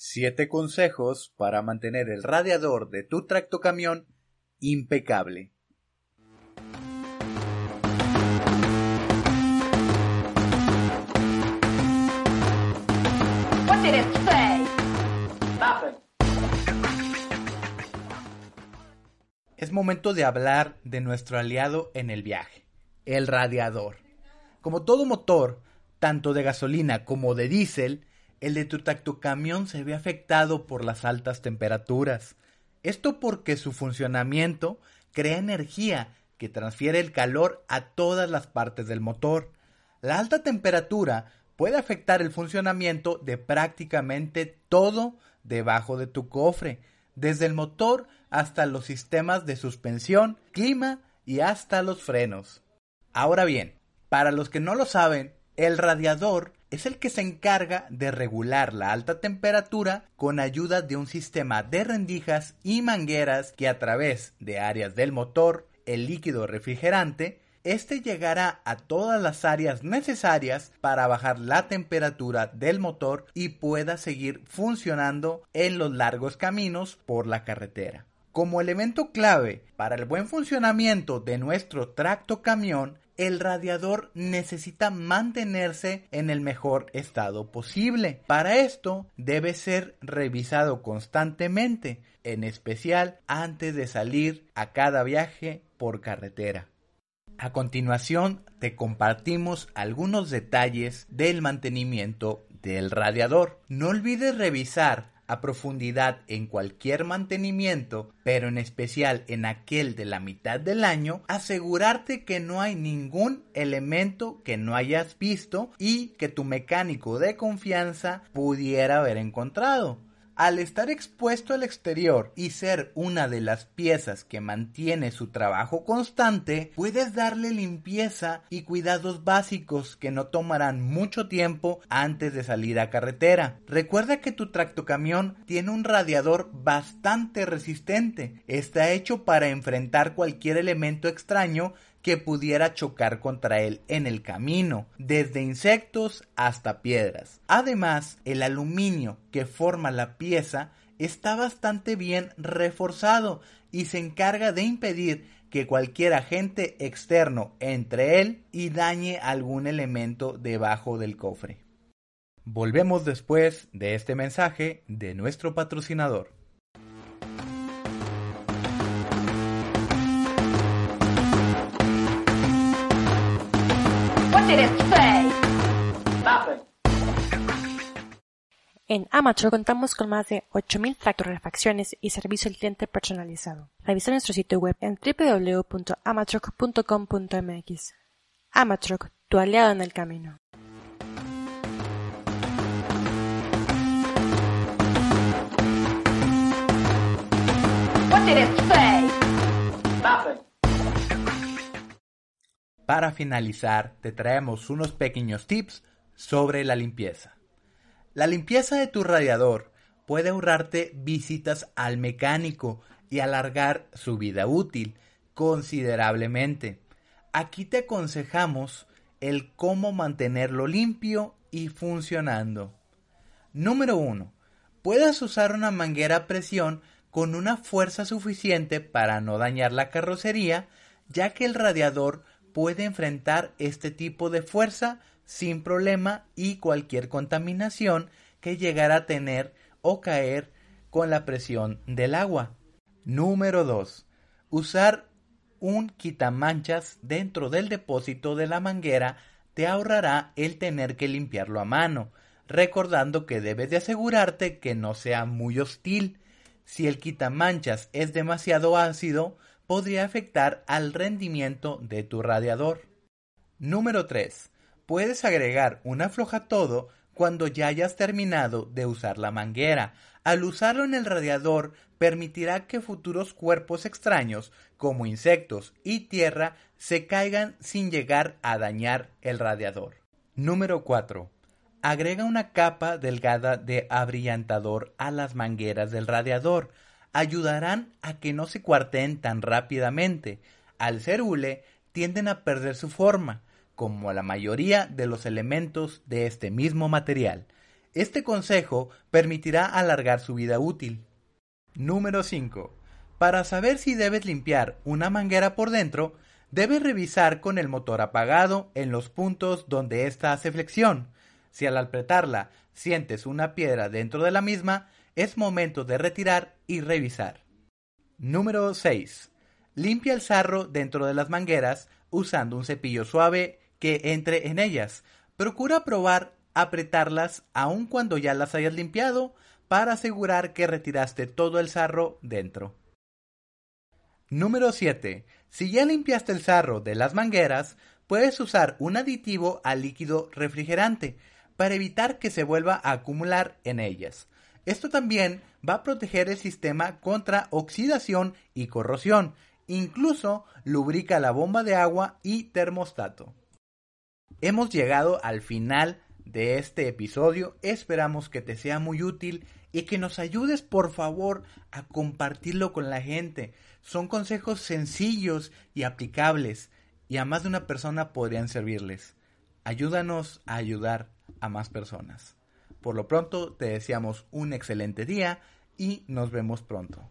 7 consejos para mantener el radiador de tu tractocamión impecable. What did it say? Es momento de hablar de nuestro aliado en el viaje, el radiador. Como todo motor, tanto de gasolina como de diésel, el de tu tractocamión se ve afectado por las altas temperaturas. Esto porque su funcionamiento crea energía que transfiere el calor a todas las partes del motor. La alta temperatura puede afectar el funcionamiento de prácticamente todo debajo de tu cofre, desde el motor hasta los sistemas de suspensión, clima y hasta los frenos. Ahora bien, para los que no lo saben, el radiador es el que se encarga de regular la alta temperatura con ayuda de un sistema de rendijas y mangueras que a través de áreas del motor, el líquido refrigerante, este llegará a todas las áreas necesarias para bajar la temperatura del motor y pueda seguir funcionando en los largos caminos por la carretera. Como elemento clave para el buen funcionamiento de nuestro tracto camión el radiador necesita mantenerse en el mejor estado posible. Para esto debe ser revisado constantemente, en especial antes de salir a cada viaje por carretera. A continuación te compartimos algunos detalles del mantenimiento del radiador. No olvides revisar a profundidad en cualquier mantenimiento, pero en especial en aquel de la mitad del año, asegurarte que no hay ningún elemento que no hayas visto y que tu mecánico de confianza pudiera haber encontrado. Al estar expuesto al exterior y ser una de las piezas que mantiene su trabajo constante, puedes darle limpieza y cuidados básicos que no tomarán mucho tiempo antes de salir a carretera. Recuerda que tu tractocamión tiene un radiador bastante resistente. Está hecho para enfrentar cualquier elemento extraño que pudiera chocar contra él en el camino, desde insectos hasta piedras. Además, el aluminio que forma la pieza está bastante bien reforzado y se encarga de impedir que cualquier agente externo entre él y dañe algún elemento debajo del cofre. Volvemos después de este mensaje de nuestro patrocinador. En Amateur contamos con más de 8.000 refacciones y servicio al cliente personalizado. Revisa nuestro sitio web en www.amatroc.com.mx. Amatroc, tu aliado en el camino. Para finalizar, te traemos unos pequeños tips sobre la limpieza. La limpieza de tu radiador puede ahorrarte visitas al mecánico y alargar su vida útil considerablemente. Aquí te aconsejamos el cómo mantenerlo limpio y funcionando. Número 1. Puedes usar una manguera a presión con una fuerza suficiente para no dañar la carrocería, ya que el radiador puede enfrentar este tipo de fuerza sin problema y cualquier contaminación que llegara a tener o caer con la presión del agua. Número 2. Usar un quitamanchas dentro del depósito de la manguera te ahorrará el tener que limpiarlo a mano, recordando que debes de asegurarte que no sea muy hostil. Si el quitamanchas es demasiado ácido, podría afectar al rendimiento de tu radiador. Número 3. Puedes agregar un todo cuando ya hayas terminado de usar la manguera. Al usarlo en el radiador permitirá que futuros cuerpos extraños como insectos y tierra se caigan sin llegar a dañar el radiador. Número 4. Agrega una capa delgada de abrillantador a las mangueras del radiador ayudarán a que no se cuarteen tan rápidamente. Al ser hule, tienden a perder su forma, como la mayoría de los elementos de este mismo material. Este consejo permitirá alargar su vida útil. Número 5. Para saber si debes limpiar una manguera por dentro, debes revisar con el motor apagado en los puntos donde ésta hace flexión. Si al apretarla sientes una piedra dentro de la misma, es momento de retirar y revisar. Número 6. Limpia el sarro dentro de las mangueras usando un cepillo suave que entre en ellas. Procura probar apretarlas aun cuando ya las hayas limpiado para asegurar que retiraste todo el sarro dentro. Número 7. Si ya limpiaste el sarro de las mangueras, puedes usar un aditivo al líquido refrigerante para evitar que se vuelva a acumular en ellas. Esto también va a proteger el sistema contra oxidación y corrosión. Incluso lubrica la bomba de agua y termostato. Hemos llegado al final de este episodio. Esperamos que te sea muy útil y que nos ayudes por favor a compartirlo con la gente. Son consejos sencillos y aplicables y a más de una persona podrían servirles. Ayúdanos a ayudar a más personas. Por lo pronto te deseamos un excelente día y nos vemos pronto.